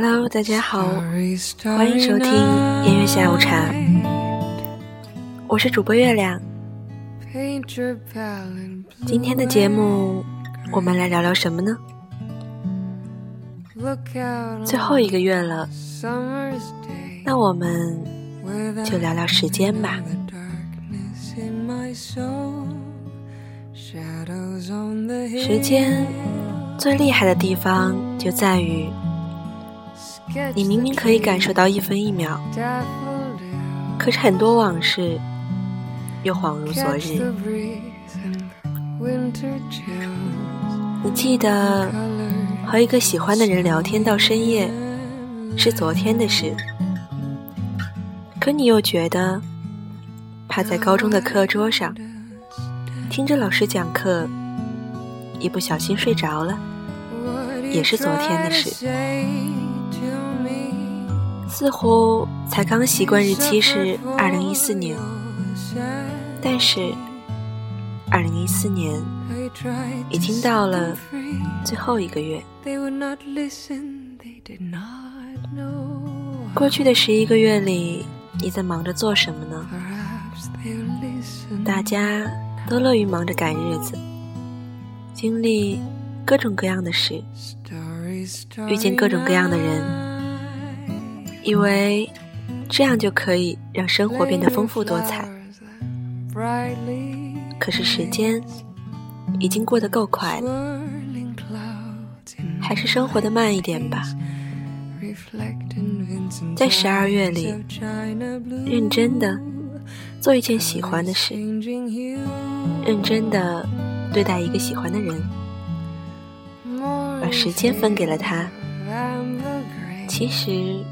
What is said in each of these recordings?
Hello，大家好，欢迎收听音乐下午茶，我是主播月亮。今天的节目，我们来聊聊什么呢？最后一个月了，那我们就聊聊时间吧。时间最厉害的地方就在于，你明明可以感受到一分一秒，可是很多往事又恍如昨日。你记得和一个喜欢的人聊天到深夜是昨天的事，可你又觉得趴在高中的课桌上。听着老师讲课，一不小心睡着了，也是昨天的事。似乎才刚习惯日期是二零一四年，但是二零一四年已经到了最后一个月。过去的十一个月里，你在忙着做什么呢？大家。都乐于忙着赶日子，经历各种各样的事，遇见各种各样的人，以为这样就可以让生活变得丰富多彩。可是时间已经过得够快了，还是生活的慢一点吧。在十二月里，认真的。做一件喜欢的事，认真的对待一个喜欢的人，把时间分给了他，其实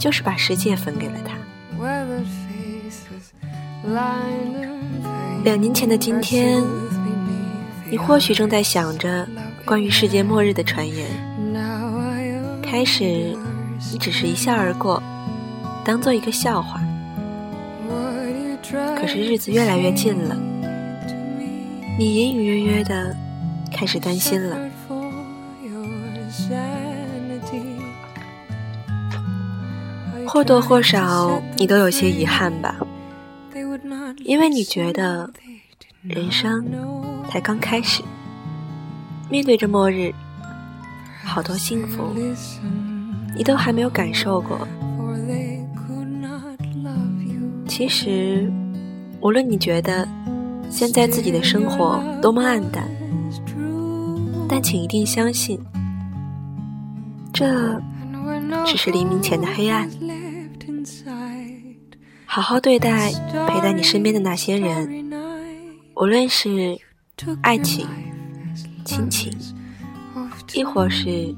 就是把世界分给了他。两年前的今天，你或许正在想着关于世界末日的传言，开始你只是一笑而过，当做一个笑话。可是日子越来越近了，你隐隐约约的开始担心了，或多或少你都有些遗憾吧，因为你觉得人生才刚开始，面对着末日，好多幸福你都还没有感受过。其实，无论你觉得现在自己的生活多么暗淡，但请一定相信，这只是黎明前的黑暗。好好对待陪在你身边的那些人，无论是爱情、亲情，亦或是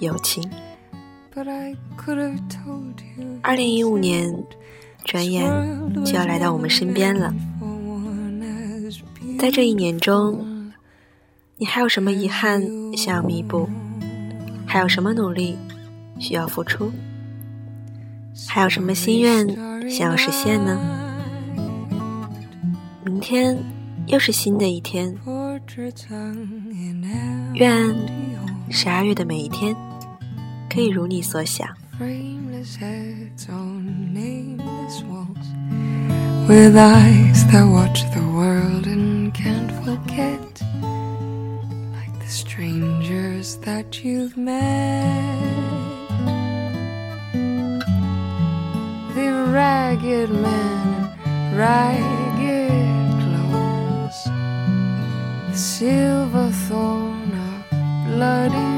友情。二零一五年。转眼就要来到我们身边了，在这一年中，你还有什么遗憾想要弥补？还有什么努力需要付出？还有什么心愿想要实现呢？明天又是新的一天，愿十二月的每一天可以如你所想。with eyes that watch the world and can't forget, like the strangers that you've met. Ragged men in ragged clothes, the silver thorn of bloody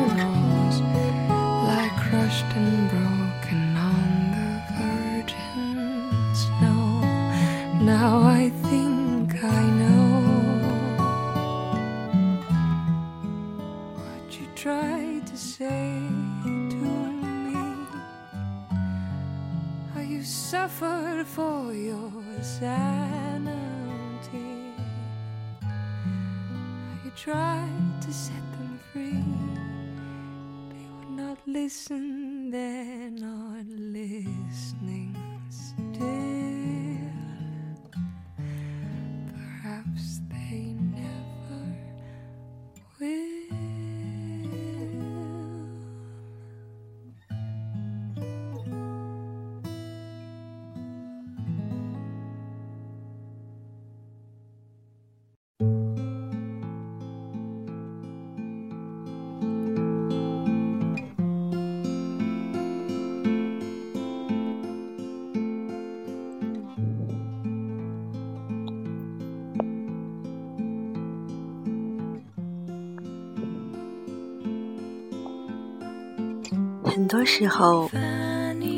很多时候，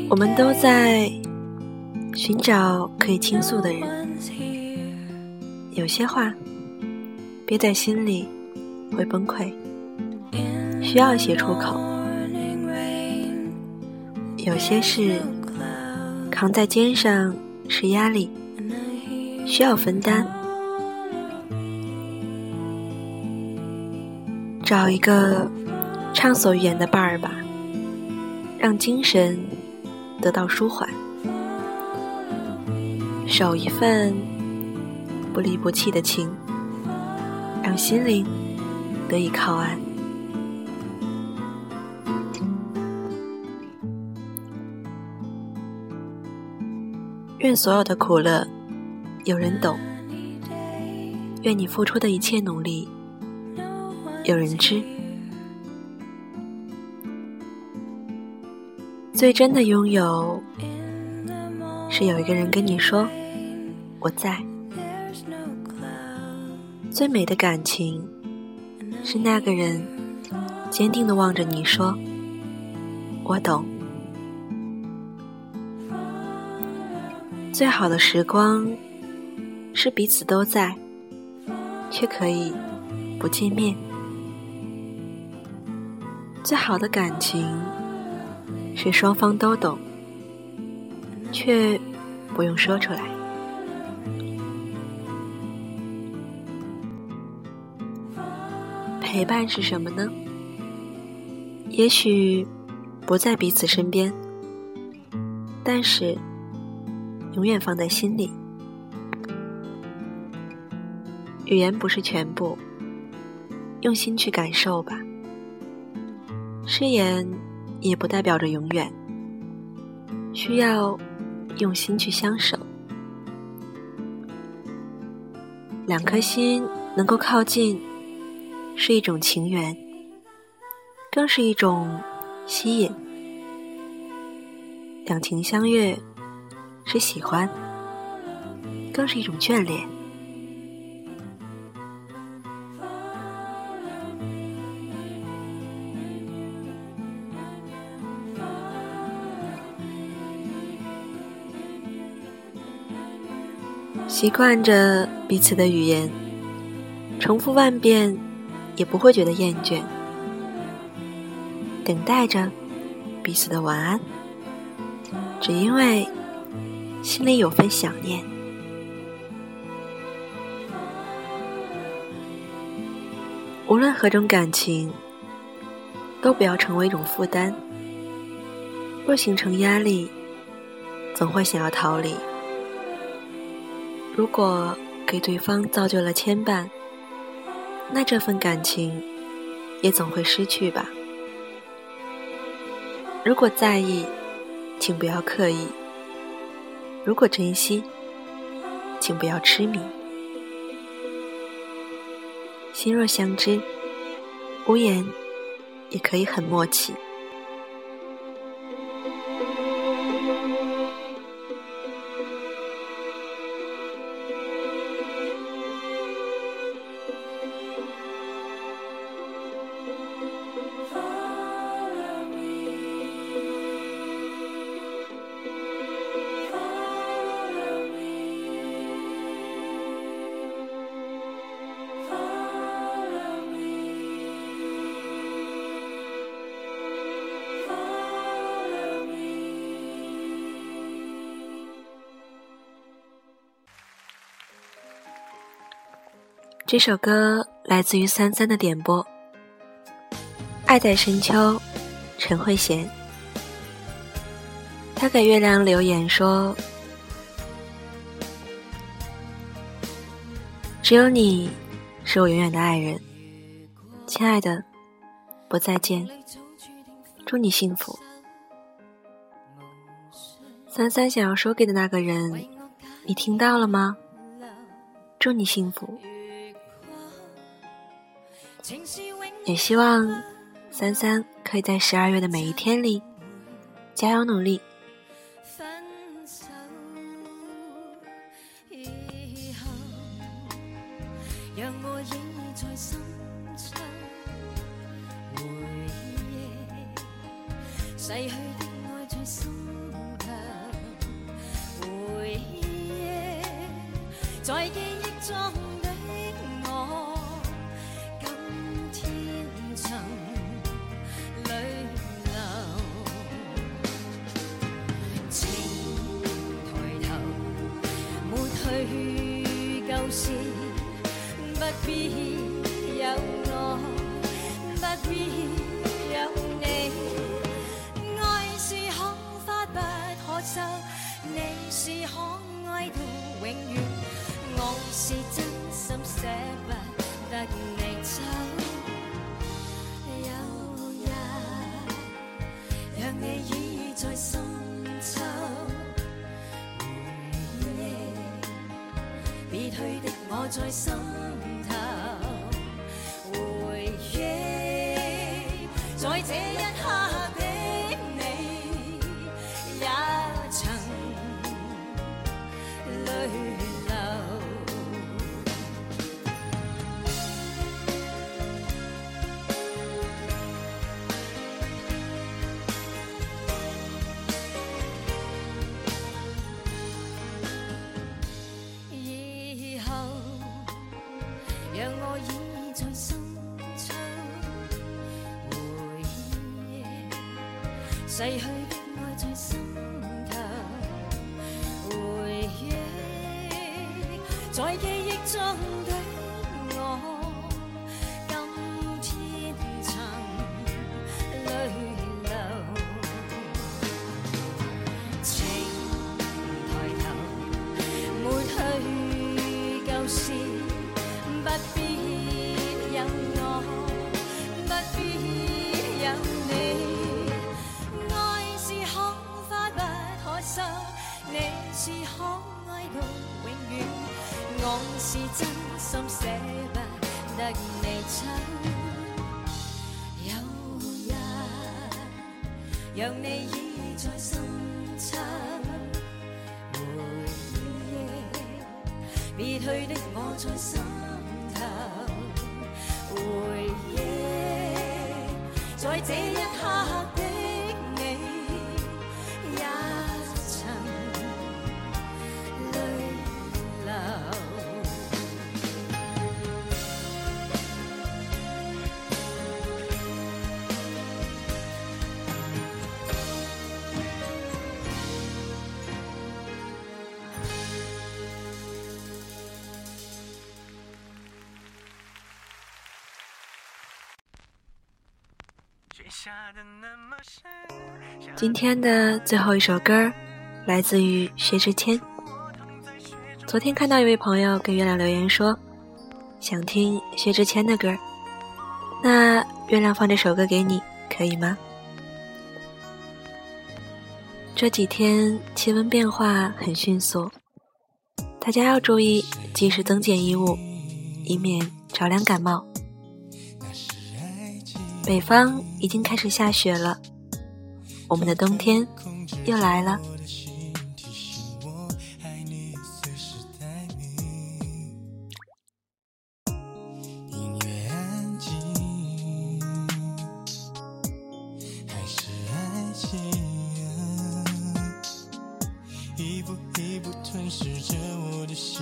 我们都在寻找可以倾诉的人。有些话憋在心里会崩溃，需要写出口；有些事扛在肩上是压力，需要分担。找一个畅所欲言的伴儿吧，让精神得到舒缓；守一份不离不弃的情，让心灵得以靠岸。愿所有的苦乐有人懂，愿你付出的一切努力。有人知，最真的拥有是有一个人跟你说“我在”。最美的感情是那个人坚定的望着你说“我懂”。最好的时光是彼此都在，却可以不见面。最好的感情是双方都懂，却不用说出来。陪伴是什么呢？也许不在彼此身边，但是永远放在心里。语言不是全部，用心去感受吧。誓言也不代表着永远，需要用心去相守。两颗心能够靠近，是一种情缘，更是一种吸引。两情相悦是喜欢，更是一种眷恋。习惯着彼此的语言，重复万遍也不会觉得厌倦。等待着彼此的晚安，只因为心里有份想念。无论何种感情，都不要成为一种负担。若形成压力，总会想要逃离。如果给对方造就了牵绊，那这份感情也总会失去吧。如果在意，请不要刻意；如果珍惜，请不要痴迷。心若相知，无言也可以很默契。这首歌来自于三三的点播，《爱在深秋》，陈慧娴。他给月亮留言说：“只有你是我永远的爱人，亲爱的，不再见，祝你幸福。”三三想要说给的那个人，你听到了吗？祝你幸福。也希望三三可以在十二月的每一天里加油努力。在记忆中在心逝去的爱在心头，回忆在记忆中的。得你走。有日，让你倚在深秋。回忆，别去的我在心头，回忆，在这一刻今天的最后一首歌来自于薛之谦。昨天看到一位朋友给月亮留言说，想听薛之谦的歌，那月亮放这首歌给你，可以吗？这几天气温变化很迅速，大家要注意及时增减衣物，以免着凉感冒。北方已经开始下雪了，我们的冬天又来了。一步一步吞噬着我的心，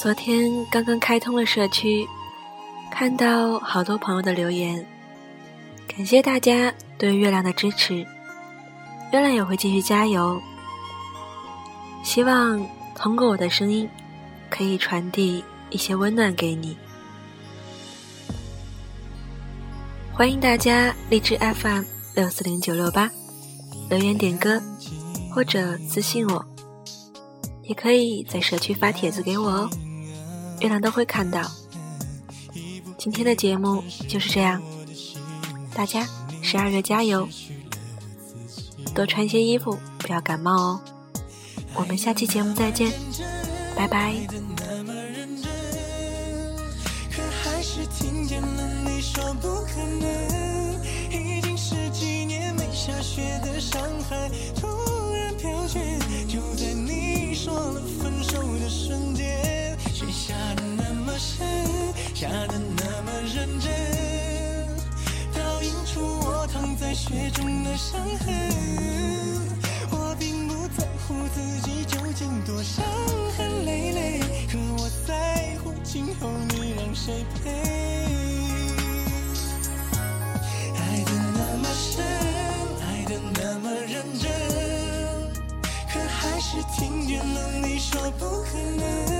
昨天刚刚开通了社区，看到好多朋友的留言，感谢大家对月亮的支持，月亮也会继续加油。希望通过我的声音，可以传递一些温暖给你。欢迎大家荔枝 FM 六四零九六八留言点歌，或者私信我，也可以在社区发帖子给我哦，月亮都会看到。今天的节目就是这样，大家十二月加油，多穿些衣服，不要感冒哦。我们下期节目再见，拜拜。可还是听见了你说不可能，已经十几年没下雪的上海突然飘雪，就在你说了分手的瞬间，下的那么深，下的那么认真，倒映出我躺在雪中的伤痕。我并不在乎自己究竟多伤痕累累，可我在乎今后你让谁陪。爱的那么深，爱的那么认真，可还是听见了你说不可能。